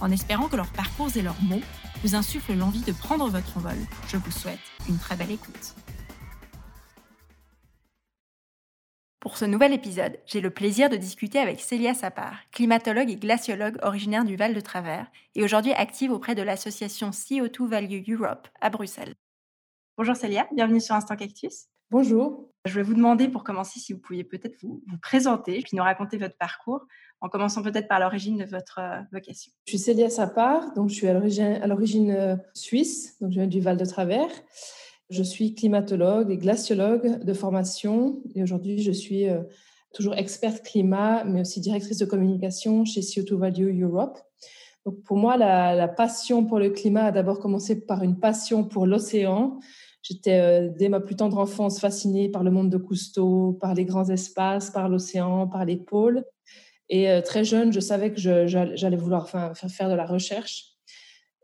En espérant que leurs parcours et leurs mots vous insufflent l'envie de prendre votre envol, je vous souhaite une très belle écoute. Pour ce nouvel épisode, j'ai le plaisir de discuter avec Célia Sapar, climatologue et glaciologue originaire du Val de Travers et aujourd'hui active auprès de l'association CO2 Value Europe à Bruxelles. Bonjour Célia, bienvenue sur Instant Cactus. Bonjour. Je vais vous demander pour commencer si vous pouviez peut-être vous, présenter puis nous raconter votre parcours en commençant peut-être par l'origine de votre euh, vocation. Je suis Célia Sapar, donc je suis à l'origine euh, suisse, donc je viens du Val de Travers. Je suis climatologue et glaciologue de formation et aujourd'hui je suis euh, toujours experte climat, mais aussi directrice de communication chez CO2 Value Europe. Donc pour moi, la passion pour le climat a d'abord commencé par une passion pour l'océan. J'étais euh, dès ma plus tendre enfance fascinée par le monde de Cousteau, par les grands espaces, par l'océan, par les pôles. Et euh, très jeune, je savais que j'allais vouloir faire, de la recherche.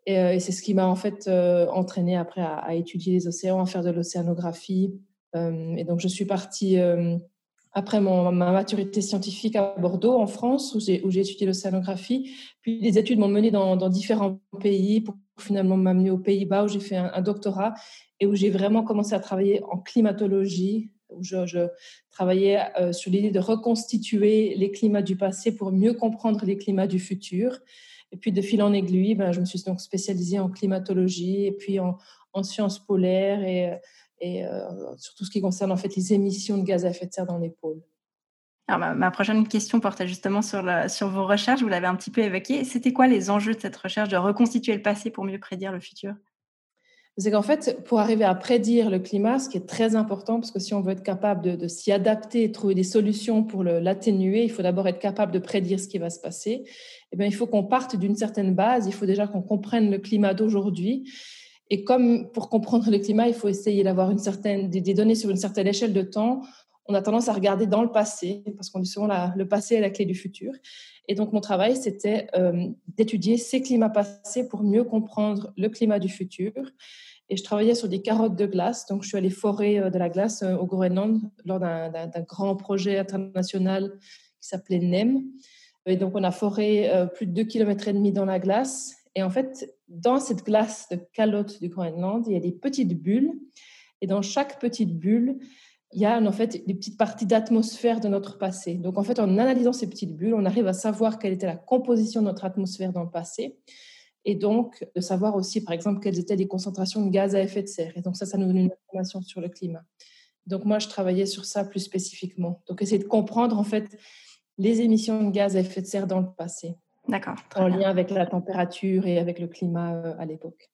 Euh, et, c'est ce qui m'a en fait euh, entraîné après à, étudier les océans, à faire de l'océanographie. Et donc je suis partie après mon, ma maturité scientifique à Bordeaux, en France, où j'ai, où j'ai étudié l'océanographie. Puis les études m'ont mené dans, différents pays pour finalement m'amener aux Pays-Bas, où j'ai fait un, doctorat et où j'ai vraiment commencé à travailler en climatologie, où je, travaillais sur l'idée de reconstituer les climats du passé pour mieux comprendre les climats du futur. Et puis de fil en aiguille, ben, je me suis donc spécialisée en climatologie et puis en, sciences polaires et, et euh, sur tout ce qui concerne en fait les émissions de gaz à effet de serre dans les pôles. Alors, ma, prochaine question portait justement sur, sur vos recherches, vous l'avez un petit peu évoqué. C'était quoi les enjeux de cette recherche de reconstituer le passé pour mieux prédire le futur? C'est qu'en fait, pour arriver à prédire le climat, ce qui est très important, parce que si on veut être capable de, s'y adapter et trouver des solutions pour l'atténuer, il faut d'abord être capable de prédire ce qui va se passer. Eh bien, il faut qu'on parte d'une certaine base. Il faut déjà qu'on comprenne le climat d'aujourd'hui. Et comme pour comprendre le climat, il faut essayer d'avoir une certaine, des, données sur une certaine échelle de temps, on a tendance à regarder dans le passé, parce qu'on dit souvent la, le passé est la clé du futur. Et donc, mon travail, c'était euh, d'étudier ces climats passés pour mieux comprendre le climat du futur. Et je travaillais sur des carottes de glace. Donc, je suis allée forer euh, de la glace euh, au Groenland lors d'un grand projet international qui s'appelait NEM. Et donc, on a foré plus de 2,5 km dans la glace. Et en fait, dans cette glace de calotte du Groenland, il y a des petites bulles. Et dans chaque petite bulle, il y a en fait des petites parties d'atmosphère de notre passé. Donc en fait, en analysant ces petites bulles, on arrive à savoir quelle était la composition de notre atmosphère dans le passé et donc de savoir aussi, par exemple, quelles étaient les concentrations de gaz à effet de serre. Et donc ça, ça nous donne une information sur le climat. Donc moi, je travaillais sur ça plus spécifiquement. Donc essayer de comprendre en fait les émissions de gaz à effet de serre dans le passé. D'accord. En lien avec la température et avec le climat euh, à l'époque.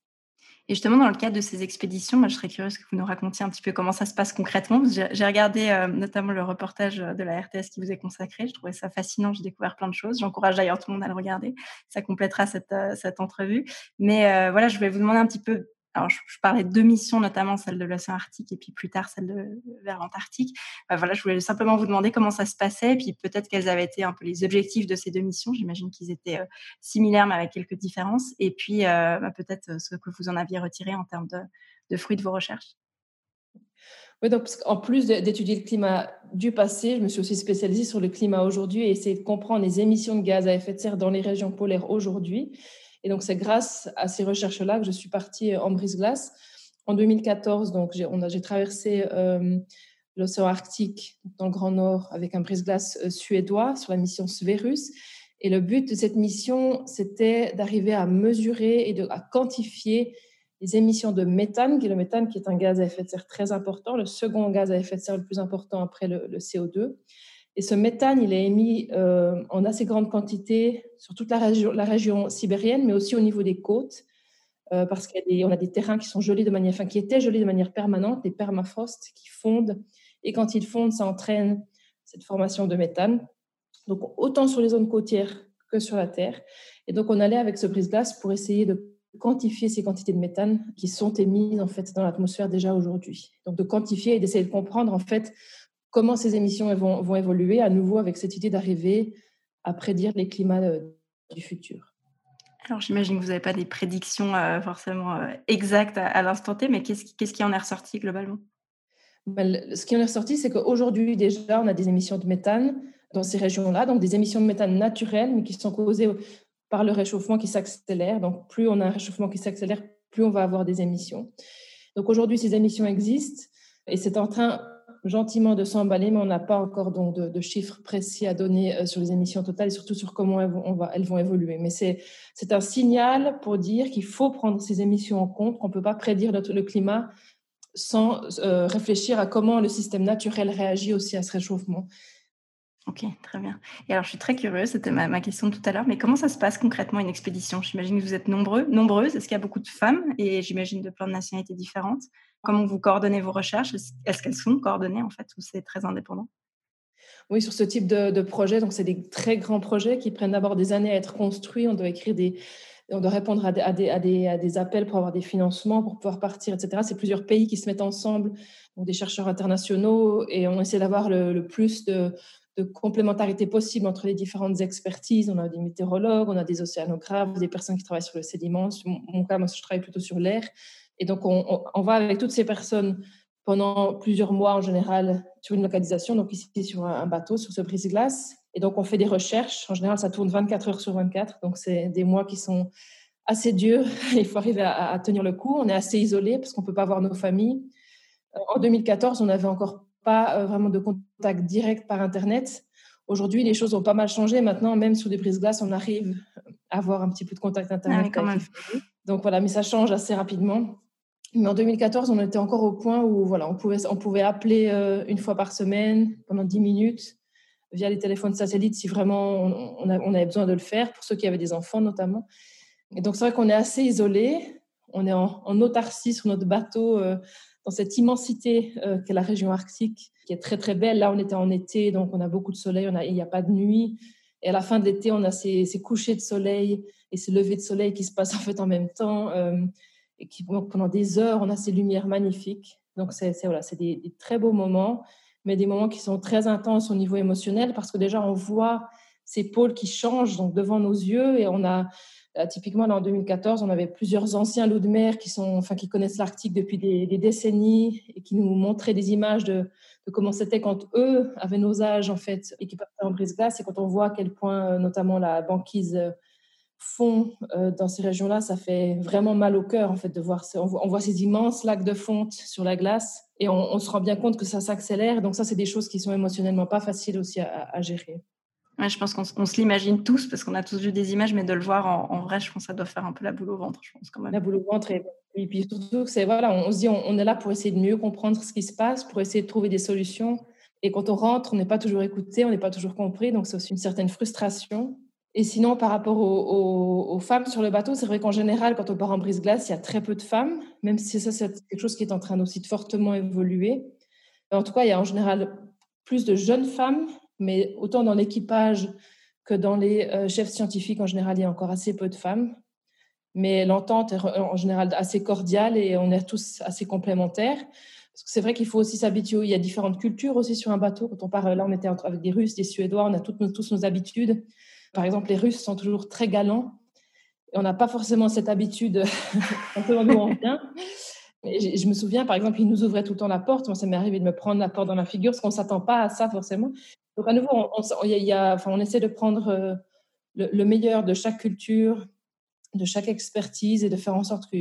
Et justement, dans le cadre de ces expéditions, moi, je serais curieuse que vous nous racontiez un petit peu comment ça se passe concrètement. J'ai regardé euh, notamment le reportage de la RTS qui vous est consacré. Je trouvais ça fascinant. J'ai découvert plein de choses. J'encourage d'ailleurs tout le monde à le regarder. Ça complétera cette, euh, cette entrevue. Mais euh, voilà, je voulais vous demander un petit peu alors je, parlais de deux missions, notamment celle de l'océan Arctique et puis plus tard celle de vers l'Antarctique. Bah, voilà, je voulais simplement vous demander comment ça se passait, et puis peut-être quels avaient été un peu les objectifs de ces deux missions. J'imagine qu'ils étaient euh, similaires, mais avec quelques différences. Et puis euh, bah, peut-être euh, ce que vous en aviez retiré en termes de, de fruits de vos recherches. Oui, donc en plus d'étudier le climat du passé, je me suis aussi spécialisée sur le climat aujourd'hui et essayer de comprendre les émissions de gaz à effet de serre dans les régions polaires aujourd'hui et donc, c'est grâce à ces recherches-là que je suis partie en brise-glace. En 2014, donc, j'ai traversé euh, l'océan Arctique dans le Grand Nord avec un brise-glace euh, suédois sur la mission Sverus. Et le but de cette mission, c'était d'arriver à mesurer et à quantifier les émissions de méthane, qui est le méthane qui est un gaz à effet de serre très important, le second gaz à effet de serre le plus important après le CO2. Et ce méthane, il est émis euh, en assez grande quantité sur toute la région, sibérienne, mais aussi au niveau des côtes, euh, parce qu'on a, des terrains qui sont gelés de manière, qui étaient gelés de manière permanente, des permafrosts qui fondent, et quand ils fondent, ça entraîne cette formation de méthane. Donc, autant sur les zones côtières que sur la Terre. Et donc, on allait avec ce brise-glace pour essayer de quantifier ces quantités de méthane qui sont émises en fait dans l'atmosphère déjà aujourd'hui. Donc, de quantifier et d'essayer de comprendre en fait comment ces émissions vont, vont évoluer à nouveau avec cette idée d'arriver à prédire les climats euh, du futur. Alors j'imagine que vous n'avez pas des prédictions euh, forcément euh, exactes à, l'instant T, mais qu'est-ce, qu'est-ce qui en est ressorti globalement? Ben, Ce qui en est ressorti, c'est qu'aujourd'hui déjà, on a des émissions de méthane dans ces régions-là, donc des émissions de méthane naturelles, mais qui sont causées par le réchauffement qui s'accélère. Donc plus on a un réchauffement qui s'accélère, plus on va avoir des émissions. Donc aujourd'hui, ces émissions existent et c'est en train gentiment de s'emballer, mais on n'a pas encore donc de, chiffres précis à donner euh, sur les émissions totales et surtout sur comment elles vont, évoluer. Mais c'est un signal pour dire qu'il faut prendre ces émissions en compte, qu'on ne peut pas prédire le, climat sans euh, réfléchir à comment le système naturel réagit aussi à ce réchauffement. Ok, très bien. Et alors, je suis très curieuse, c'était ma, question tout à l'heure, mais comment ça se passe concrètement une expédition? J'imagine que vous êtes nombreux, nombreuses. Est-ce qu'il y a beaucoup de femmes? Et j'imagine de plein de nationalités différentes Comment vous coordonnez vos recherches? Est-ce qu'elles sont coordonnées en fait ou c'est très indépendant? Oui, sur ce type de, projet, donc c'est des très grands projets qui prennent d'abord des années à être construits. On doit écrire des, on doit répondre à des, à, des, à, des, appels pour avoir des financements, pour pouvoir partir, etc. C'est plusieurs pays qui se mettent ensemble, donc des chercheurs internationaux, et on essaie d'avoir le, plus de, de, complémentarité possible entre les différentes expertises. On a des météorologues, on a des océanographes, des personnes qui travaillent sur le sédiment. Mon, cas, moi, je travaille plutôt sur l'air. Et donc, on, va avec toutes ces personnes pendant plusieurs mois en général sur une localisation, donc ici sur un bateau, sur ce brise-glace. Et donc, on fait des recherches. En général, ça tourne 24 heures sur 24. Donc, c'est des mois qui sont assez durs. Il faut arriver à, tenir le coup. On est assez isolé parce qu'on ne peut pas voir nos familles. En 2014, on n'avait encore pas euh, vraiment de contact direct par Internet. Aujourd'hui, les choses ont pas mal changé. Maintenant, même sur des brises-glaces, on arrive à avoir un petit peu de contact Internet. Ah donc voilà, mais ça change assez rapidement. Mais en 2014, on était encore au point où voilà, on, pouvait, on pouvait appeler euh, une fois par semaine pendant 10 minutes via les téléphones satellites si vraiment on, avait besoin de le faire, pour ceux qui avaient des enfants notamment. Et donc c'est vrai qu'on est assez isolé, on est en, autarcie sur notre bateau euh, dans cette immensité euh, qu'est la région arctique, qui est très très belle. Là, on était en été, donc on a beaucoup de soleil, il n'y a pas de nuit. Et à la fin de l'été, on a ces, ces, couchers de soleil et ces levées de soleil qui se passent en fait en même temps et qui, pendant des heures, on a ces lumières magnifiques. Donc, c'est voilà, des, des très beaux moments, mais des moments qui sont très intenses au niveau émotionnel parce que déjà, on voit ces pôles qui changent donc, devant nos yeux et on a euh, typiquement, là, en 2014, on avait plusieurs anciens loups de mer qui, sont, enfin, qui connaissent l'Arctique depuis des, décennies et qui nous montraient des images de, comment c'était quand eux avaient nos âges, en fait, et qui partaient en brise-glace. Et quand on voit à quel point, euh, notamment, la banquise euh, fond dans ces régions-là, ça fait vraiment mal au cœur en fait de voir. On voit ces immenses lacs de fonte sur la glace et on, se rend bien compte que ça s'accélère. Donc ça, c'est des choses qui sont émotionnellement pas faciles aussi à, gérer. Je pense qu'on se l'imagine tous parce qu'on a tous vu des images, mais de le voir en, vrai, je pense que ça doit faire un peu la boule au ventre, je pense quand même. La boule au ventre et, puis surtout, c'est voilà, on, se dit, on, est là pour essayer de mieux comprendre ce qui se passe, pour essayer de trouver des solutions. Et quand on rentre, on n'est pas toujours écouté, on n'est pas toujours compris, donc c'est aussi une certaine frustration. Et sinon, par rapport aux, femmes sur le bateau, c'est vrai qu'en général, quand on part en brise-glace, il y a très peu de femmes, même si ça, c'est quelque chose qui est en train aussi de fortement évoluer. En tout cas, il y a en général plus de jeunes femmes, mais autant dans l'équipage que dans les euh, chefs scientifiques, en général, il y a encore assez peu de femmes. Mais l'entente est en général assez cordiale et on est tous assez complémentaires. Parce que c'est vrai qu'il faut aussi s'habituer. Il y a différentes cultures aussi sur un bateau. Quand on part, là, on était avec des Russes, des Suédois, on a toutes tous nos habitudes. Par exemple, les Russes sont toujours très galants. Et on n'a pas forcément cette habitude vient. Je me souviens, par exemple, ils nous ouvraient tout le temps la porte. Moi, ça m'est arrivé de me prendre la porte dans la figure parce qu'on ne s'attend pas à ça forcément. Donc, à nouveau, on, enfin, on essaie de prendre euh, le, meilleur de chaque culture, de chaque expertise et de faire en sorte que,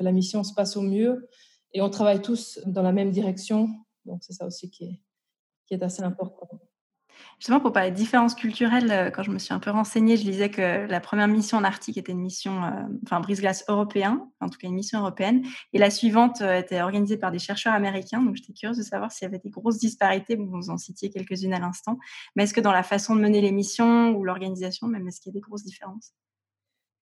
la mission se passe au mieux. Et on travaille tous dans la même direction. Donc, c'est ça aussi qui est assez important. Justement, pour parler de différences culturelles, euh, quand je me suis un peu renseignée, je lisais que la première mission en Arctique était une mission, euh, enfin, brise-glace européen, en tout cas une mission européenne, et la suivante euh, était organisée par des chercheurs américains. Donc, j'étais curieuse de savoir s'il y avait des grosses disparités. Vous en citiez quelques-unes à l'instant. Mais est-ce que dans la façon de mener les missions ou l'organisation, même, est-ce qu'il y a des grosses différences?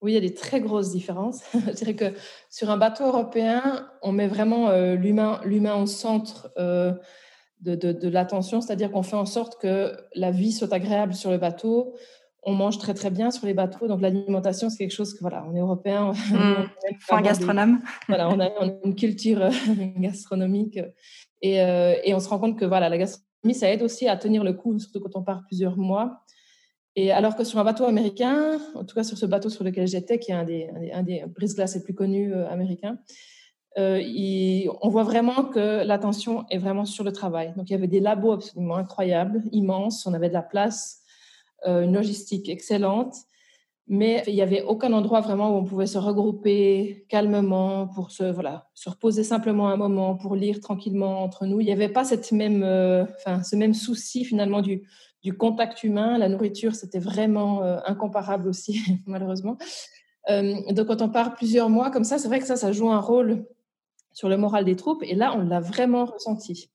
Oui, il y a des très grosses différences. je dirais que sur un bateau européen, on met vraiment l'humain, l'humain au centre de, de, l'attention, c'est-à-dire qu'on fait en sorte que la vie soit agréable sur le bateau. on mange très très bien sur les bateaux. Donc l'alimentation, c'est quelque chose que voilà, on est européen. Mmh. un gastronome. voilà, on a, une culture gastronomique et, et, on se rend compte que voilà, la gastronomie, ça aide aussi à tenir le coup, surtout quand on part plusieurs mois. Et alors que sur un bateau américain, en tout cas sur ce bateau sur lequel j'étais, qui est un des, un des, brise-glaces les plus connus euh, américains, euh, on voit vraiment que l'attention est vraiment sur le travail. Donc il y avait des labos absolument incroyables, immenses, on avait de la place, euh, une logistique excellente, mais il n'y avait aucun endroit vraiment où on pouvait se regrouper calmement pour se, voilà, se reposer simplement un moment, pour lire tranquillement entre nous. Il n'y avait pas cette même, enfin, ce même souci finalement du, du contact humain. La nourriture, c'était vraiment euh, incomparable aussi, malheureusement. Euh, donc, quand on part plusieurs mois comme ça, c'est vrai que ça, ça joue un rôle sur le moral des troupes. Et là, on l'a vraiment ressenti.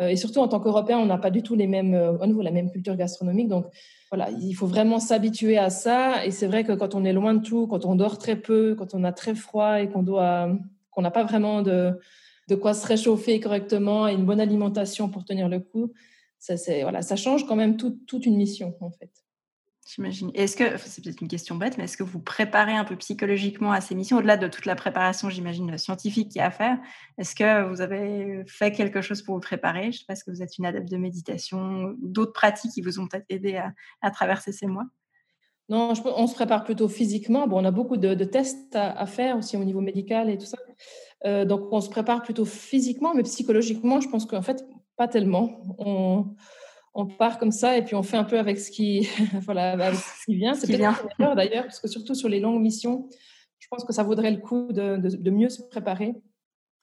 Euh, et surtout, en tant qu'Européens, on n'a pas du tout les mêmes, au niveau la même culture gastronomique. Donc, voilà, il faut vraiment s'habituer à ça. Et c'est vrai que quand on est loin de tout, quand on dort très peu, quand on a très froid et qu'on n'a pas vraiment de, de quoi se réchauffer correctement et une bonne alimentation pour tenir le coup, ça, voilà, ça change quand même toute une mission, en fait. Est-ce que, c'est peut-être une question bête, mais est-ce que vous préparez un peu psychologiquement à ces missions, au-delà de toute la préparation, j'imagine, scientifique qu'il y a à faire Est-ce que vous avez fait quelque chose pour vous préparer? Je ne sais pas, est-ce que vous êtes une adepte de méditation, d'autres pratiques qui vous ont aidé à, traverser ces mois? Non, on se prépare plutôt physiquement. Bon, on a beaucoup de, tests à, faire aussi au niveau médical et tout ça. Euh, donc, on se prépare plutôt physiquement, mais psychologiquement, je pense qu'en fait, pas tellement. On, part comme ça et puis on fait un peu avec ce qui, voilà, ce qui vient. C'est peut-être une d'ailleurs, parce que surtout sur les longues missions, je pense que ça vaudrait le coup de, de, mieux se préparer.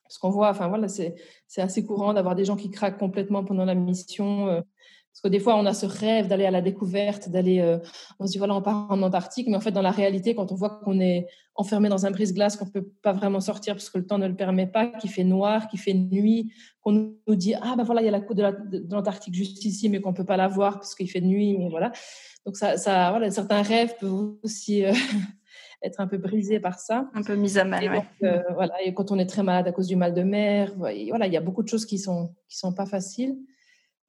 Parce qu'on voit, enfin voilà, c'est assez courant d'avoir des gens qui craquent complètement pendant la mission. Parce que des fois, on a ce rêve d'aller à la découverte, d'aller. Euh, on se dit, voilà, on part en Antarctique, mais en fait, dans la réalité, quand on voit qu'on est enfermé dans un brise-glace, qu'on ne peut pas vraiment sortir parce que le temps ne le permet pas, qu'il fait noir, qu'il fait nuit, qu'on nous dit, ah ben voilà, il y a la côte de l'Antarctique juste ici, mais qu'on ne peut pas la voir parce qu'il fait nuit, mais voilà. Donc, ça, ça, voilà, certains rêves peuvent aussi. Euh, être un peu brisés par ça. Un peu mis à mal, et euh, voilà, et quand on est très malade à cause du mal de mer, voilà, il y a beaucoup de choses qui sont qui sont pas faciles.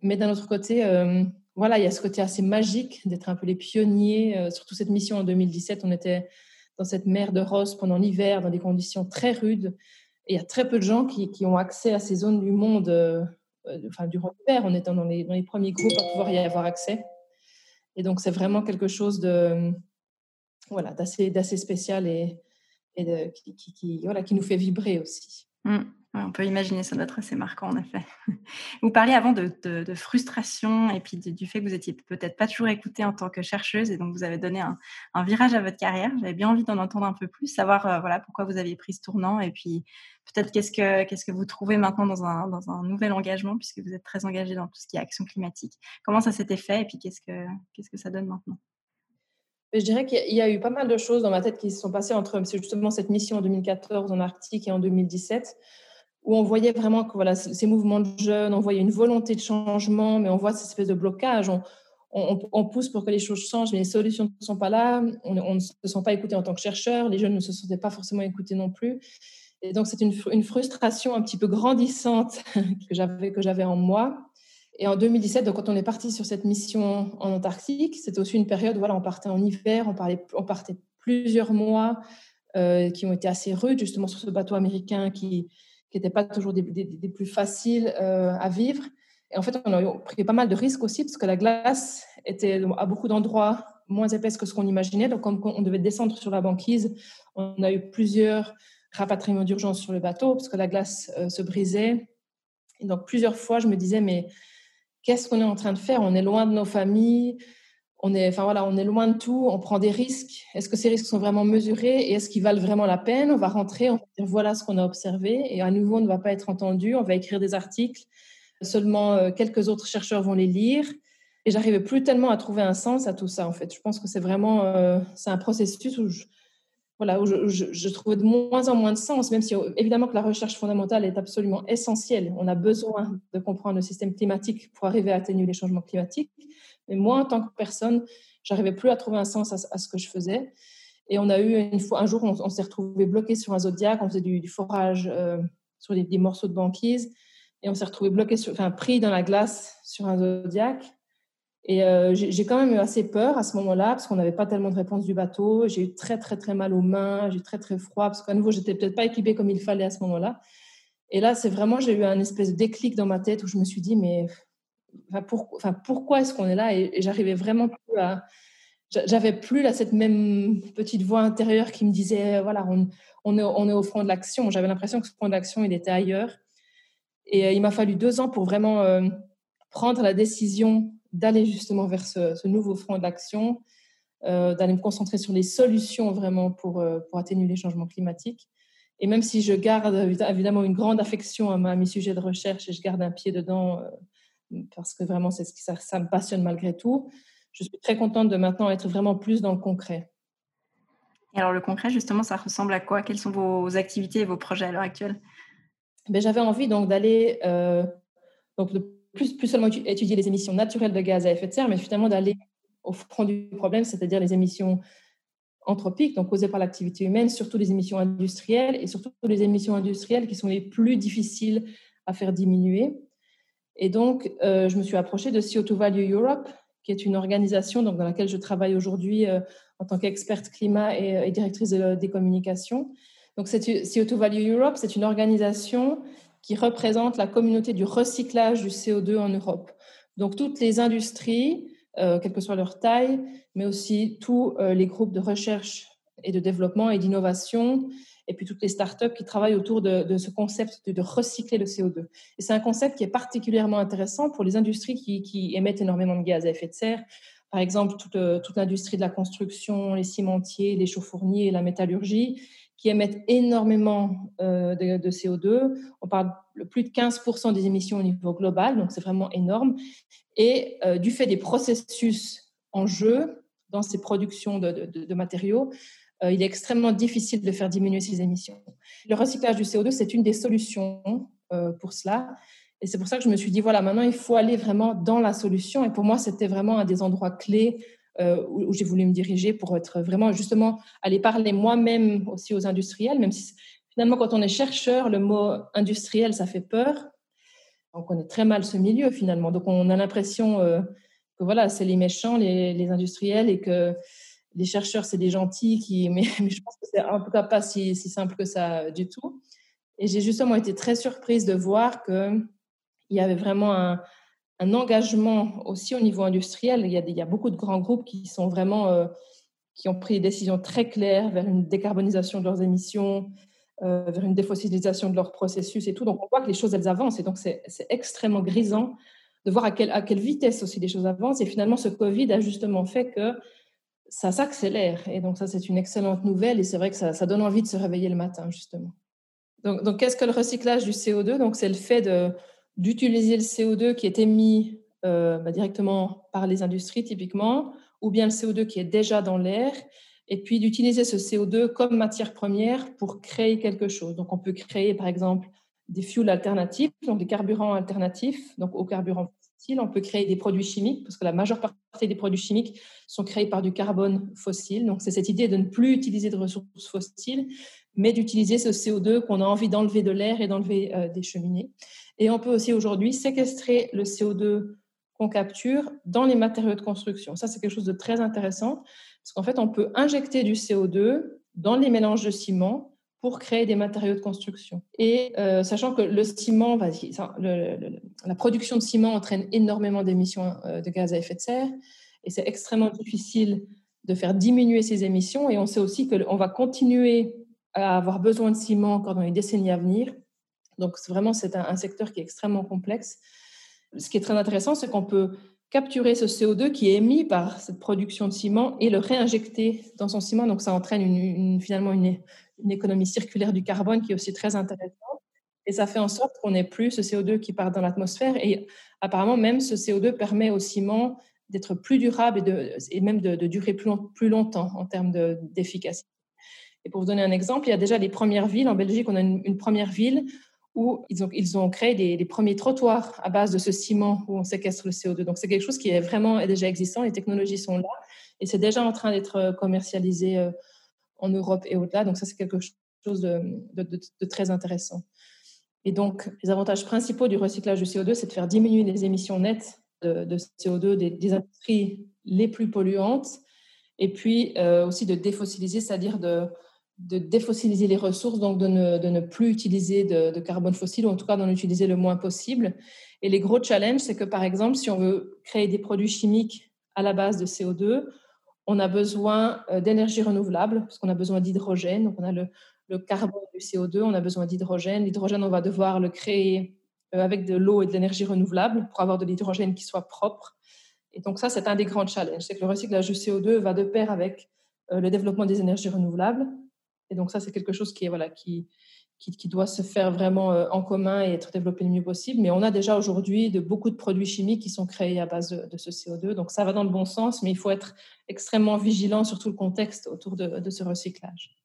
Mais d'un autre côté, euh, voilà, il y a ce côté assez magique d'être un peu les pionniers. Euh, surtout cette mission en 2017, on était dans cette mer de Ross pendant l'hiver, dans des conditions très rudes. Et il y a très peu de gens qui, ont accès à ces zones du monde, euh, enfin du l'hiver, en étant dans les, premiers groupes à pouvoir y avoir accès. Et donc, c'est vraiment quelque chose de, voilà, d'assez, spécial et, qui, nous fait vibrer aussi. Mmh on peut imaginer, ça doit être assez marquant en effet. Vous parliez avant de, frustration et puis du fait que vous étiez peut-être pas toujours écoutée en tant que chercheuse et donc vous avez donné un, virage à votre carrière. J'avais bien envie d'en entendre un peu plus, savoir euh, voilà pourquoi vous aviez pris ce tournant et puis peut-être qu'est-ce que qu'est-ce que vous trouvez maintenant dans un, dans un nouvel engagement puisque vous êtes très engagé dans tout ce qui est action climatique. Comment ça s'était fait et puis qu'est-ce que qu'est-ce que ça donne maintenant? Je dirais qu'il y a eu pas mal de choses dans ma tête qui se sont passées entre justement cette mission en 2014 en Arctique et en 2017 où on voyait vraiment que voilà, ces mouvements de jeunes, on voyait une volonté de changement, mais on voit cette espèce de blocage. On, pousse pour que les choses changent, mais les solutions ne sont pas là. On, ne se sent pas écoutés en tant que chercheurs. Les jeunes ne se sentaient pas forcément écoutés non plus. Et donc, c'est une, une, frustration un petit peu grandissante que j'avais, que j'avais en moi. Et en 2017, donc, quand on est parti sur cette mission en Antarctique, c'était aussi une période où voilà, on partait en hiver, on, parlait, on partait plusieurs mois euh, qui ont été assez rudes, justement, sur ce bateau américain qui, qui n'étaient pas toujours des, plus faciles euh, à vivre. Et en fait, on a pris pas mal de risques aussi parce que la glace était à beaucoup d'endroits moins épaisse que ce qu'on imaginait. Donc, quand on devait descendre sur la banquise, on a eu plusieurs rapatriements d'urgence sur le bateau parce que la glace euh, se brisait. Et donc, plusieurs fois, je me disais, mais qu'est-ce qu'on est en train de faire? On est loin de nos familles, on est, enfin voilà, on est loin de tout, on prend des risques. Est-ce que ces risques sont vraiment mesurés et est-ce qu'ils valent vraiment la peine? On va rentrer, on va dire voilà ce qu'on a observé et à nouveau on ne va pas être entendu. On va écrire des articles, seulement euh, quelques autres chercheurs vont les lire et j'arrivais plus tellement à trouver un sens à tout ça en fait. Je pense que c'est vraiment euh, c'est un processus où je, voilà où je, je, trouvais de moins en moins de sens, même si évidemment que la recherche fondamentale est absolument essentielle. On a besoin de comprendre le système climatique pour arriver à atténuer les changements climatiques. Mais moi, en tant que personne, j'arrivais plus à trouver un sens à, ce que je faisais. Et on a eu une fois, un jour, on, s'est retrouvé bloqué sur un zodiac, on faisait du, forage euh, sur des, morceaux de banquise, et on s'est retrouvé bloqué, enfin pris dans la glace sur un zodiac. Et euh, j'ai quand même eu assez peur à ce moment-là parce qu'on n'avait pas tellement de réponses du bateau. J'ai eu très, très, très mal aux mains. J'ai eu très, très froid parce qu'à nouveau, j'étais peut-être pas équipée comme il fallait à ce moment-là. Et là, c'est vraiment, j'ai eu un espèce de déclic dans ma tête où je me suis dit, mais enfin, pourquoi est-ce qu'on est là? Et, j'arrivais vraiment plus à. J'avais plus cette même petite voix intérieure qui me disait, voilà, on, on, est, au front de l'action. J'avais l'impression que ce front d'action, il était ailleurs. Et euh, il m'a fallu deux ans pour vraiment euh, prendre la décision d'aller justement vers ce, nouveau front d'action, euh, d'aller me concentrer sur les solutions vraiment pour, euh, atténuer les changements climatiques. Et même si je garde évidemment une grande affection à, mes sujets de recherche et je garde un pied dedans euh, parce que vraiment c'est ce qui ça, ça, me passionne malgré tout, je suis très contente de maintenant être vraiment plus dans le concret. Et alors le concret justement, ça ressemble à quoi? Quelles sont vos activités et vos projets à l'heure actuelle? Ben, J'avais envie donc d'aller donc de plus, plus seulement étudier les émissions naturelles de gaz à effet de serre, mais finalement d'aller au fond du problème, c'est-à-dire les émissions anthropiques, donc causées par l'activité humaine, surtout les émissions industrielles et surtout les émissions industrielles qui sont les plus difficiles à faire diminuer. Et donc, euh, je me suis approchée de CO2 Value Europe, qui est une organisation donc, dans laquelle je travaille aujourd'hui euh, en tant qu'experte climat et, euh, directrice des communications. Donc, CO2 Value Europe, c'est une organisation qui représente la communauté du recyclage du CO2 en Europe. Donc toutes les industries, quelle que soit leur taille, mais aussi tous les groupes de recherche et de développement et d'innovation, et puis toutes les startups qui travaillent autour de, ce concept de, recycler le CO2. Et c'est un concept qui est particulièrement intéressant pour les industries qui, émettent énormément de gaz à effet de serre. Par exemple, toute, euh, l'industrie de la construction, les cimentiers, les chauffourniers, la métallurgie, qui émettent énormément euh, de, CO2. On parle de plus de 15% des émissions au niveau global, donc c'est vraiment énorme. Et euh, du fait des processus en jeu dans ces productions de, matériaux, euh, il est extrêmement difficile de faire diminuer ces émissions. Le recyclage du CO2, c'est une des solutions pour cela. Et c'est pour ça que je me suis dit, voilà, maintenant, il faut aller vraiment dans la solution. Et pour moi, c'était vraiment un des endroits clés euh, où, j'ai voulu me diriger pour être vraiment justement aller parler moi-même aussi aux industriels, même si finalement quand on est chercheur, le mot industriel, ça fait peur. On connaît très mal ce milieu finalement. Donc on a l'impression euh, que voilà, c'est les méchants, les, industriels, et que les chercheurs, c'est des gentils qui. Mais, je pense que c'est en tout cas pas si, si simple que ça du tout. Et j'ai justement été très surprise de voir qu'il y avait vraiment un, engagement aussi au niveau industriel. Il y a, beaucoup de grands groupes qui sont vraiment euh, qui ont pris des décisions très claires vers une décarbonisation de leurs émissions, euh, vers une défossilisation de leurs processus et tout. Donc on voit que les choses elles avancent et donc c'est extrêmement grisant de voir à à quelle vitesse aussi les choses avancent. Et finalement, ce Covid a justement fait que ça s'accélère. Et donc ça, c'est une excellente nouvelle et c'est vrai que ça, ça, donne envie de se réveiller le matin, justement. Donc, donc qu'est-ce que le recyclage du CO2 Donc c'est le fait d'utiliser le CO2 qui est émis euh, bah, directement par les industries typiquement, ou bien le CO2 qui est déjà dans l'air, et puis d'utiliser ce CO2 comme matière première pour créer quelque chose. Donc on peut créer par exemple des fuels alternatifs, donc des carburants alternatifs, donc aux carburants On peut créer des produits chimiques, parce que la majeure partie des produits chimiques sont créés par du carbone fossile. Donc c'est cette idée de ne plus utiliser de ressources fossiles, mais d'utiliser ce CO2 qu'on a envie d'enlever de l'air et d'enlever euh, des cheminées. Et on peut aussi aujourd'hui séquestrer le CO2 qu'on capture dans les matériaux de construction. Ça, c'est quelque chose de très intéressant, parce qu'en fait, on peut injecter du CO2 dans les mélanges de ciment pour créer des matériaux de construction. Et euh, sachant que le ciment, la production de ciment entraîne énormément d'émissions euh, de gaz à effet de serre, et c'est extrêmement difficile de faire diminuer ces émissions. Et on sait aussi qu'on va continuer à avoir besoin de ciment encore dans les décennies à venir. Donc vraiment, c'est un, secteur qui est extrêmement complexe. Ce qui est très intéressant, c'est qu'on peut capturer ce CO2 qui est émis par cette production de ciment et le réinjecter dans son ciment. Donc ça entraîne finalement une, économie circulaire du carbone qui est aussi très intéressante. Et ça fait en sorte qu'on n'ait plus ce CO2 qui part dans l'atmosphère. Et apparemment, même ce CO2 permet au ciment d'être plus durable et, de, même de, durer plus, longtemps en termes d'efficacité. et pour vous donner un exemple, il y a déjà les premières villes. En Belgique, on a une première ville où ils ont, ils créé des, premiers trottoirs à base de ce ciment où on séquestre le CO2. Donc c'est quelque chose qui est vraiment déjà existant, les technologies sont là et c'est déjà en train d'être commercialisé euh, en Europe et au-delà. Donc ça c'est quelque chose de, de, très intéressant. Et donc les avantages principaux du recyclage du CO2, c'est de faire diminuer les émissions nettes de, CO2 des, industries les plus polluantes, et puis euh, aussi de défossiliser, c'est-à-dire de, de défossiliser les ressources, donc de ne, de ne plus utiliser de, carbone fossile, ou en tout cas d'en utiliser le moins possible. Et les gros challenges, c'est que par exemple, si on veut créer des produits chimiques à la base de CO2, on a besoin euh, d'énergie renouvelable, parce qu'on a besoin d'hydrogène. Donc on a le, le carbone du CO2, on a besoin d'hydrogène. L'hydrogène, on va devoir le créer euh, avec de l'eau et de l'énergie renouvelable pour avoir de l'hydrogène qui soit propre. Et donc ça, c'est un des grands challenges, c'est que le recyclage du CO2 va de pair avec euh, le développement des énergies renouvelables. Et donc ça, c'est quelque chose qui, voilà, qui, qui, doit se faire vraiment euh, en commun et être développé le mieux possible. Mais on a déjà aujourd'hui de, beaucoup de produits chimiques qui sont créés à base de, ce CO2. Donc ça va dans le bon sens, mais il faut être extrêmement vigilant sur tout le contexte autour de ce recyclage.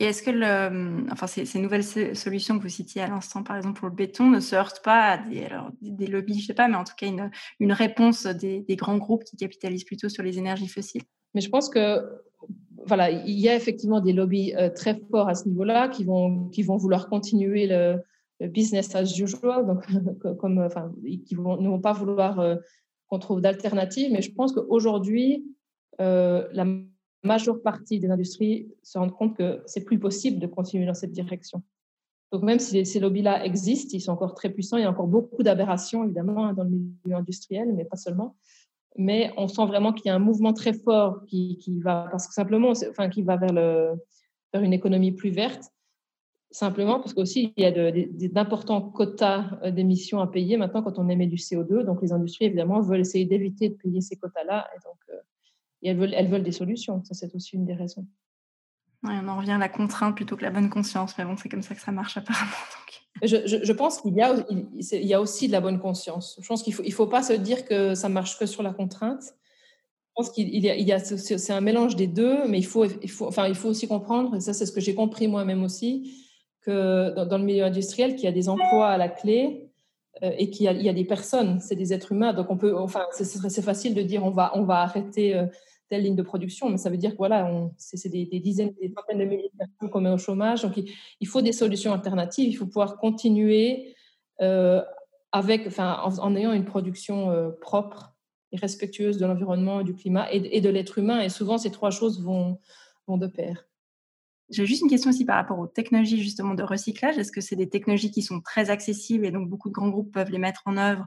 Et est-ce que le, enfin, ces, ces, nouvelles solutions que vous citiez à l'instant, par exemple pour le béton, ne se heurtent pas à des, alors, des lobbies, je sais pas, mais en tout cas une, une réponse des, des, grands groupes qui capitalisent plutôt sur les énergies fossiles? Mais je pense que voilà, il y a effectivement des lobbies euh, très forts à ce niveau-là qui vont, qui vont vouloir continuer le, business as usual, donc comme, enfin, qui vont, ne vont pas vouloir euh, qu'on trouve d'alternatives. Mais je pense qu'aujourd'hui, euh, la majeure partie des industries se rendent compte que c'est plus possible de continuer dans cette direction. Donc même si ces lobbies-là existent, ils sont encore très puissants, il y a encore beaucoup d'aberrations évidemment dans le milieu industriel, mais pas seulement. Mais on sent vraiment qu'il y a un mouvement très fort qui, qui va, parce que simplement, enfin, qui va vers, le, vers une économie plus verte, simplement parce qu'aussi il y a d'importants quotas euh, d'émissions à payer maintenant quand on émet du CO2. Donc les industries évidemment veulent essayer d'éviter de payer ces quotas-là, et donc euh, elles veulent, elles veulent des solutions. Ça, c'est aussi une des raisons. on en revient à la contrainte plutôt que la bonne conscience. Mais bon, c'est comme ça que ça marche apparemment. Je, pense qu'il y, a, aussi de la bonne conscience. Je pense qu'il ne faut, pas se dire que ça marche que sur la contrainte. Je pense qu'il y a, c'est un mélange des deux, mais il faut, enfin, il faut aussi comprendre, et ça c'est ce que j'ai compris moi-même aussi, que dans, le milieu industriel, qu'il y a des emplois à la clé euh, et qu'il y, y, a des personnes, c'est des êtres humains. Donc on peut, enfin, c'est facile de dire on va, on va arrêter. Euh, telle ligne de production, mais ça veut dire que voilà, c'est des, dizaines, des centaines de milliers de personnes qu'on met au chômage. Donc, il, faut des solutions alternatives. Il faut pouvoir continuer euh, avec, en, ayant une production euh, propre et respectueuse de l'environnement du climat et, de l'être humain. Et souvent, ces trois choses vont, vont de pair. J'ai juste une question aussi par rapport aux technologies justement de recyclage. Est-ce que c'est des technologies qui sont très accessibles et donc beaucoup de grands groupes peuvent les mettre en œuvre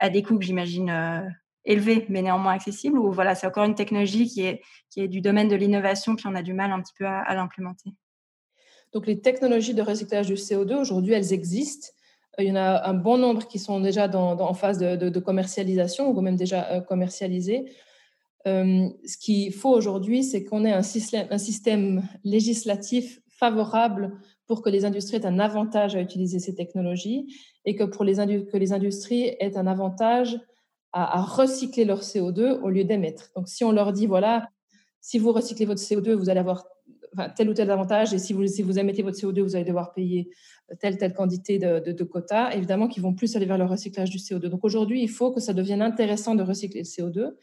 à des coûts que j'imagine euh, élevé, mais néanmoins accessible, ou voilà, c'est encore une technologie qui est, qui est du domaine de l'innovation, puis on a du mal un petit peu à, l'implémenter Donc les technologies de recyclage du CO2, aujourd'hui, elles existent. Euh, il y en a un bon nombre qui sont déjà dans, en phase de, commercialisation ou même déjà euh, commercialisées. Euh, ce qu'il faut aujourd'hui, c'est qu'on ait un système, un système législatif favorable pour que les industries aient un avantage à utiliser ces technologies et que, pour les, que les industries aient un avantage à, recycler leur CO2 au lieu d'émettre. Donc, si on leur dit, voilà, si vous recyclez votre CO2, vous allez avoir tel ou tel avantage, et si vous, si vous émettez votre CO2, vous allez devoir payer telle, telle quantité de, de, quotas, évidemment qu'ils vont plus aller vers le recyclage du CO2. Donc aujourd'hui, il faut que ça devienne intéressant de recycler le CO2,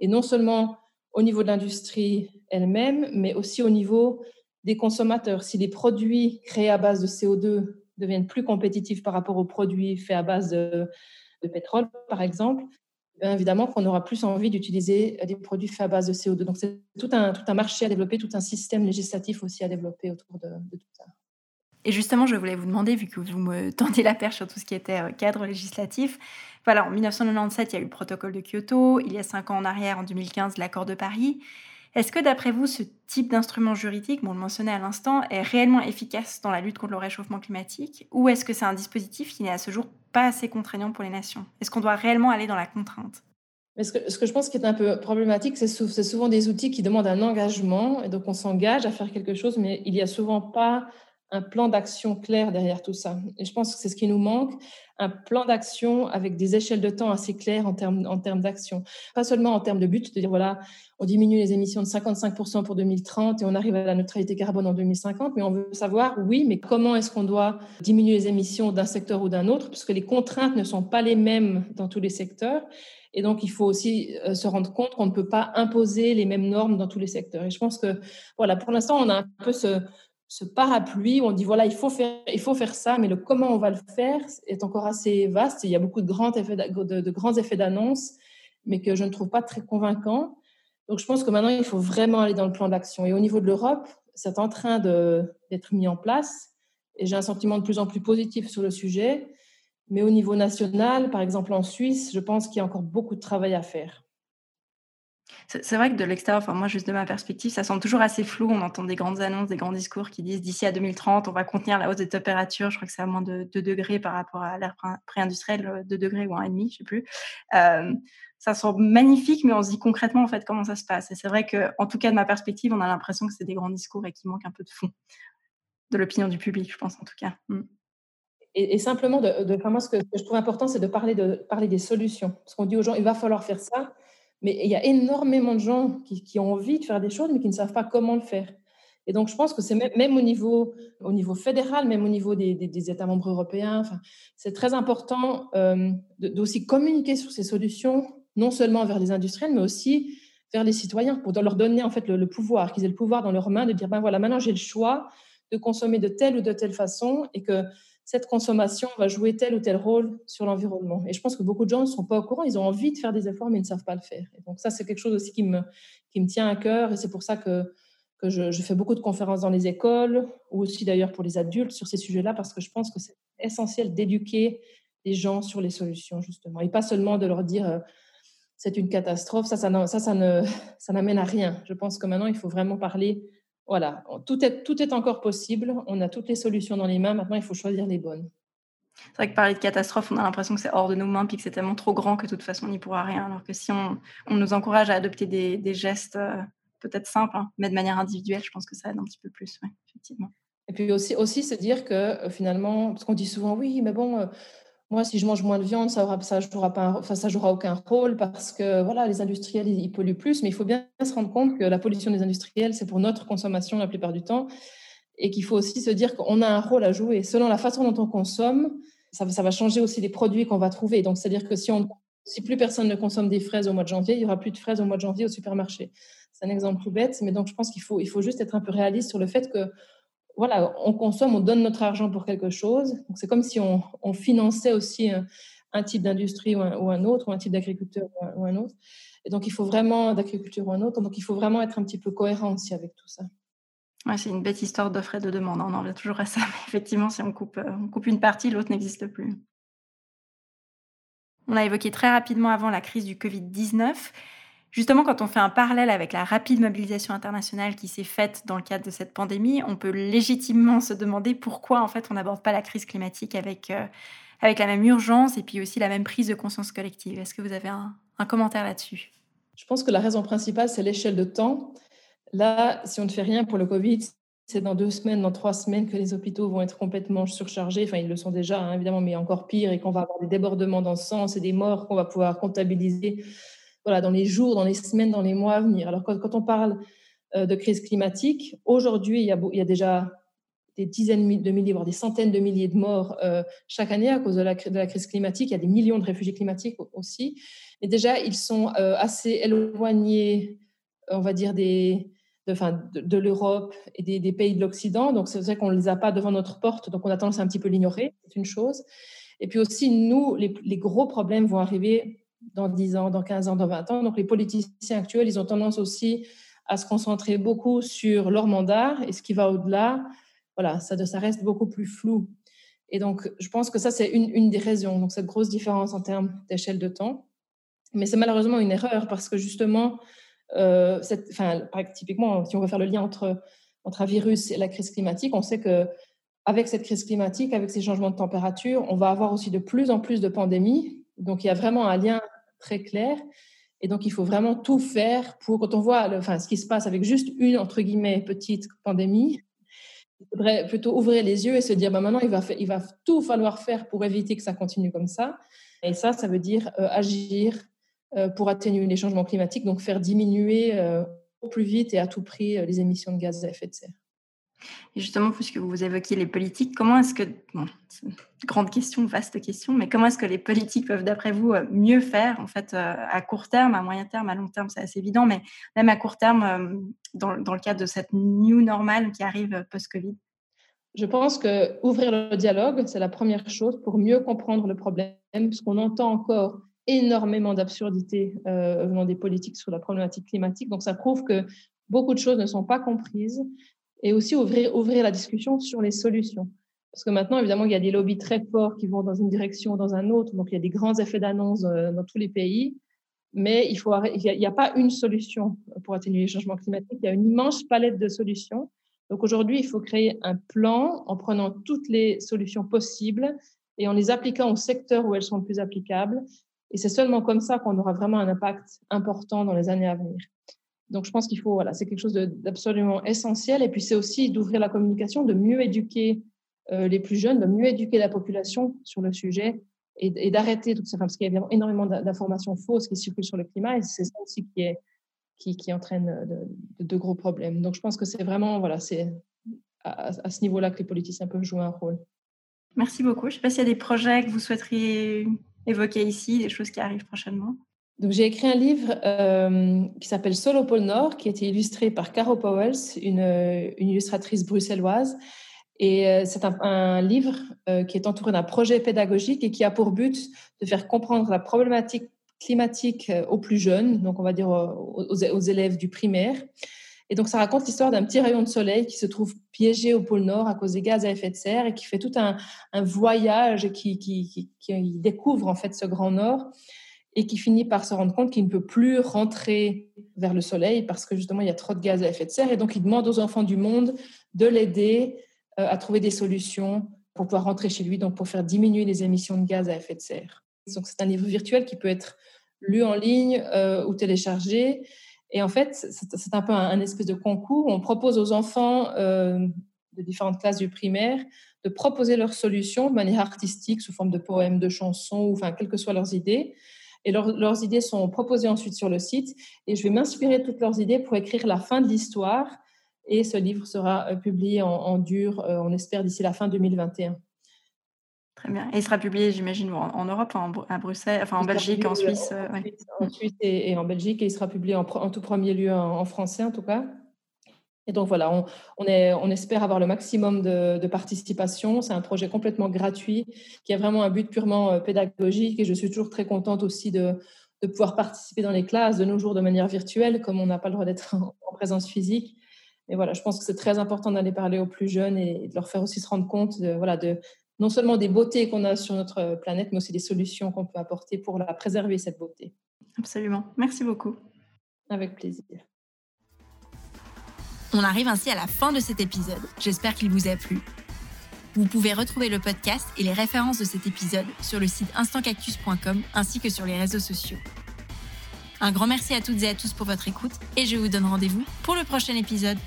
et non seulement au niveau de l'industrie elle-même, mais aussi au niveau des consommateurs. Si les produits créés à base de CO2 deviennent plus compétitifs par rapport aux produits faits à base de, de pétrole, par exemple, évidemment qu'on aura plus envie d'utiliser des produits faits à base de CO2. Donc, c'est tout un, tout un marché à développer, tout un système législatif aussi à développer autour de, tout ça. Et justement, je voulais vous demander, vu que vous me tendez la perche sur tout ce qui était euh, cadre législatif, voilà, en 1997, il y a eu le protocole de Kyoto, il y a cinq ans en arrière, en 2015, l'accord de Paris. Est-ce que d'après vous, ce type d'instrument juridique, bon, on le mentionnait à l'instant, est réellement efficace dans la lutte contre le réchauffement climatique Ou est-ce que c'est un dispositif qui n'est à ce jour pas assez contraignant pour les nations? Est-ce qu'on doit réellement aller dans la contrainte? Ce que, ce que, je pense qui est un peu problématique, c'est souvent des outils qui demandent un engagement, et donc on s'engage à faire quelque chose, mais il n'y a souvent pas un plan d'action clair derrière tout ça. Et je pense que c'est ce qui nous manque, un plan d'action avec des échelles de temps assez claires en termes, en termes d'action. Pas seulement en termes de but, de dire voilà, on diminue les émissions de 55% pour 2030 et on arrive à la neutralité carbone en 2050, mais on veut savoir, oui, mais comment est-ce qu'on doit diminuer les émissions d'un secteur ou d'un autre, puisque les contraintes ne sont pas les mêmes dans tous les secteurs. Et donc, il faut aussi euh, se rendre compte qu'on ne peut pas imposer les mêmes normes dans tous les secteurs. Et je pense que, voilà, pour l'instant, on a un peu ce, ce parapluie où on dit voilà, il faut, faire, il faut faire ça, mais le comment on va le faire est encore assez vaste. Il y a beaucoup de grands effets, de, grands effets d'annonce, mais que je ne trouve pas très convaincants. Donc je pense que maintenant, il faut vraiment aller dans le plan d'action. Et au niveau de l'Europe, c'est en train d'être mis en place. Et j'ai un sentiment de plus en plus positif sur le sujet. Mais au niveau national, par exemple en Suisse, je pense qu'il y a encore beaucoup de travail à faire. C'est vrai que de l'extérieur, enfin moi juste de ma perspective, ça semble toujours assez flou. On entend des grandes annonces, des grands discours qui disent d'ici à 2030, on va contenir la hausse des températures. Je crois que c'est à moins de 2 degrés par rapport à l'ère pré-industrielle, 2 degrés ou 1,5, je ne sais plus. Euh, ça semble magnifique, mais on se dit concrètement en fait comment ça se passe. Et c'est vrai que, en tout cas de ma perspective, on a l'impression que c'est des grands discours et qu'il manque un peu de fond de l'opinion du public, je pense en tout cas. Mm. Et, simplement, de, de, moi, ce que, je trouve important, c'est de parler, de parler des solutions. Parce qu'on dit aux gens, il va falloir faire ça, mais il y a énormément de gens qui, ont envie de faire des choses, mais qui ne savent pas comment le faire. Et donc, je pense que c'est même, au, niveau, au niveau fédéral, même au niveau des, États membres européens, c'est très important euh, d'aussi communiquer sur ces solutions, non seulement vers les industriels, mais aussi vers les citoyens, pour leur donner en fait le, pouvoir, qu'ils aient le pouvoir dans leurs mains de dire, ben voilà, maintenant j'ai le choix de consommer de telle ou de telle façon, et que cette consommation va jouer tel ou tel rôle sur l'environnement. Et je pense que beaucoup de gens ne sont pas au courant, ils ont envie de faire des efforts, mais ne savent pas le faire. Et donc ça, c'est quelque chose aussi qui me, qui me tient à cœur, et c'est pour ça que, que je, fais beaucoup de conférences dans les écoles, ou aussi d'ailleurs pour les adultes sur ces sujets-là, parce que je pense que c'est essentiel d'éduquer les gens sur les solutions, justement, et pas seulement de leur dire... Euh, c'est une catastrophe, ça, ça, ça, ça, ne, ça n'amène à rien. Je pense que maintenant, il faut vraiment parler voilà, tout est, tout est encore possible. On a toutes les solutions dans les mains. Maintenant, il faut choisir les bonnes. C'est vrai que parler de catastrophe, on a l'impression que c'est hors de nos mains, puis que c'est tellement trop grand que de toute façon, on n'y pourra rien. Alors que si on, on nous encourage à adopter des, des gestes euh, peut-être simples, hein, mais de manière individuelle, je pense que ça aide un petit peu plus, effectivement. Et puis aussi, aussi se dire que euh, finalement, parce qu'on dit souvent, oui, mais bon, euh, moi, si je mange moins de viande, ça aura, ça jouera pas, enfin, ça jouera aucun rôle parce que voilà, les industriels ils, polluent plus, mais il faut bien se rendre compte que la pollution des industriels, c'est pour notre consommation la plupart du temps, et qu'il faut aussi se dire qu'on a un rôle à jouer. Selon la façon dont on consomme, ça, va changer aussi les produits qu'on va trouver. Donc, c'est-à-dire que si, si plus personne ne consomme des fraises au mois de janvier, il y aura plus de fraises au mois de janvier au supermarché. C'est un exemple tout bête, mais donc je pense qu'il faut, il faut juste être un peu réaliste sur le fait que voilà, on consomme, on donne notre argent pour quelque chose. c'est comme si on, finançait aussi un, type d'industrie ou, un, autre, ou un type d'agriculteur ou, un autre. Et donc, il faut vraiment, d'agriculture ou un autre, donc il faut vraiment être un petit peu cohérent aussi avec tout ça. Ouais, c'est une bête histoire d'offre et de demande. On en revient toujours à ça. Mais effectivement, si on coupe, on coupe une partie, l'autre n'existe plus. On a évoqué très rapidement avant la crise du Covid-19. Justement, quand on fait un parallèle avec la rapide mobilisation internationale qui s'est faite dans le cadre de cette pandémie, on peut légitimement se demander pourquoi en fait on n'aborde pas la crise climatique avec, euh, avec la même urgence et puis aussi la même prise de conscience collective. Est-ce que vous avez un, commentaire là-dessus? Je pense que la raison principale, c'est l'échelle de temps. Là, si on ne fait rien pour le Covid, c'est dans deux semaines, dans trois semaines que les hôpitaux vont être complètement surchargés. Enfin, ils le sont déjà, hein, évidemment, mais encore pire, et qu'on va avoir des débordements dans sens et des morts qu'on va pouvoir comptabiliser voilà, dans les jours, dans les semaines, dans les mois à venir. Alors, quand, on parle euh, de crise climatique, aujourd'hui, il, y a déjà des dizaines de milliers, voire des centaines de milliers de morts euh, chaque année à cause de la, crise climatique. Il y a des millions de réfugiés climatiques aussi. Et déjà, ils sont euh, assez éloignés, on va dire, de, l'Europe et des, pays de l'Occident. Donc, c'est vrai qu'on ne les a pas devant notre porte, donc on a tendance à un petit peu l'ignorer, c'est une chose. Et puis aussi, nous, les, gros problèmes vont arriver dans 10 ans, dans 15 ans, dans 20 ans. Donc les politiciens actuels, ils ont tendance aussi à se concentrer beaucoup sur leur mandat et ce qui va au-delà, voilà, ça, reste beaucoup plus flou. Et donc, je pense que ça, c'est une, des raisons, donc cette grosse différence en termes d'échelle de temps. Mais c'est malheureusement une erreur parce que justement, euh, enfin, typiquement, si on veut faire le lien entre, entre un virus et la crise climatique, on sait que avec cette crise climatique, avec ces changements de température, on va avoir aussi de plus en plus de pandémies. Donc, il y a vraiment un lien très clair. Et donc, il faut vraiment tout faire pour, quand on voit enfin, ce qui se passe avec juste une, entre guillemets, petite pandémie, il faudrait plutôt ouvrir les yeux et se dire, bah, maintenant, il va, il va tout falloir faire pour éviter que ça continue comme ça. Et ça, ça veut dire euh, agir euh, pour atténuer les changements climatiques, donc faire diminuer euh, au plus vite et à tout prix les émissions de gaz à effet de serre. Et justement, puisque vous évoquiez les politiques, comment est-ce que, bon, grande question, vaste question, mais comment est-ce que les politiques peuvent, d'après vous, euh, mieux faire, en fait, euh, à court terme, à moyen terme, à long terme, c'est assez évident, mais même à court terme, euh, dans, dans le cadre de cette new normale qui arrive post-Covid? Je pense que ouvrir le dialogue, c'est la première chose pour mieux comprendre le problème, puisqu'on entend encore énormément d'absurdités venant des politiques sur la problématique climatique. Donc, ça prouve que beaucoup de choses ne sont pas comprises et aussi ouvrir, ouvrir la discussion sur les solutions. Parce que maintenant, évidemment, il y a des lobbies très forts qui vont dans une direction ou dans un autre. Donc, il y a des grands effets d'annonce euh, dans tous les pays. Mais il n'y a, pas une solution pour atténuer les changements climatiques. Il y a une immense palette de solutions. Donc, aujourd'hui, il faut créer un plan en prenant toutes les solutions possibles et en les appliquant au secteur où elles sont le plus applicables. Et c'est seulement comme ça qu'on aura vraiment un impact important dans les années à venir. Donc, je pense qu'il faut, voilà, c'est quelque chose d'absolument essentiel. Et puis, c'est aussi d'ouvrir la communication, de mieux éduquer euh, les plus jeunes, de mieux éduquer la population sur le sujet et, d'arrêter tout ça, parce qu'il y a énormément d'informations fausses qui circulent sur le climat et c'est ça aussi qui, est, qui, qui entraîne de, gros problèmes. Donc, je pense que c'est vraiment, voilà, c'est à, à, ce niveau-là que les politiciens peuvent jouer un rôle. Merci beaucoup. Je ne sais pas s'il y a des projets que vous souhaiteriez évoquer ici, des choses qui arrivent prochainement. Donc, j'ai écrit un livre euh, qui s'appelle Solo pôle Nord, qui a été illustré par Caro Powells, une, illustratrice bruxelloise. Et euh, c'est un, livre euh, qui est entouré d'un projet pédagogique et qui a pour but de faire comprendre la problématique climatique aux plus jeunes, donc on va dire aux, élèves du primaire. Et donc, ça raconte l'histoire d'un petit rayon de soleil qui se trouve piégé au pôle Nord à cause des gaz à effet de serre et qui fait tout un, voyage qui, qui, qui, découvre en fait ce grand Nord et qui finit par se rendre compte qu'il ne peut plus rentrer vers le soleil parce que justement il y a trop de gaz à effet de serre et donc il demande aux enfants du monde de l'aider euh, à trouver des solutions pour pouvoir rentrer chez lui, donc pour faire diminuer les émissions de gaz à effet de serre. Donc c'est un livre virtuel qui peut être lu en ligne euh, ou téléchargé. Et en fait, c'est un peu un, espèce de concours. On propose aux enfants euh, de différentes classes du primaire de proposer leurs solutions de manière artistique, sous forme de poèmes, de chansons, ou enfin, quelles que soient leurs idées. Et leurs idées sont proposées ensuite sur le site. Et je vais m'inspirer de toutes leurs idées pour écrire la fin de l'histoire. Et ce livre sera euh, publié en, dur, euh, on espère, d'ici la fin 2021. Très bien. Et il sera publié, j'imagine, en, Europe, en, à Bruxelles, enfin en Belgique, en Suisse. Euh, en, Suisse et, en Belgique. Et il sera publié en, tout premier lieu en, français, en tout cas. Et donc voilà, on, on, est, on espère avoir le maximum de, de participation. C'est un projet complètement gratuit qui a vraiment un but purement euh, pédagogique et je suis toujours très contente aussi de, de pouvoir participer dans les classes de nos jours de manière virtuelle, comme on n'a pas le droit d'être en, présence physique. Mais voilà, je pense que c'est très important d'aller parler aux plus jeunes et de leur faire aussi se rendre compte de, voilà, de non seulement des beautés qu'on a sur notre planète, mais aussi des solutions qu'on peut apporter pour la préserver, cette beauté. Absolument. Merci beaucoup. Avec plaisir. On arrive ainsi à la fin de cet épisode. J'espère qu'il vous a plu. Vous pouvez retrouver le podcast et les références de cet épisode sur le site instantcactus.com ainsi que sur les réseaux sociaux. Un grand merci à toutes et à tous pour votre écoute et je vous donne rendez-vous pour le prochain épisode.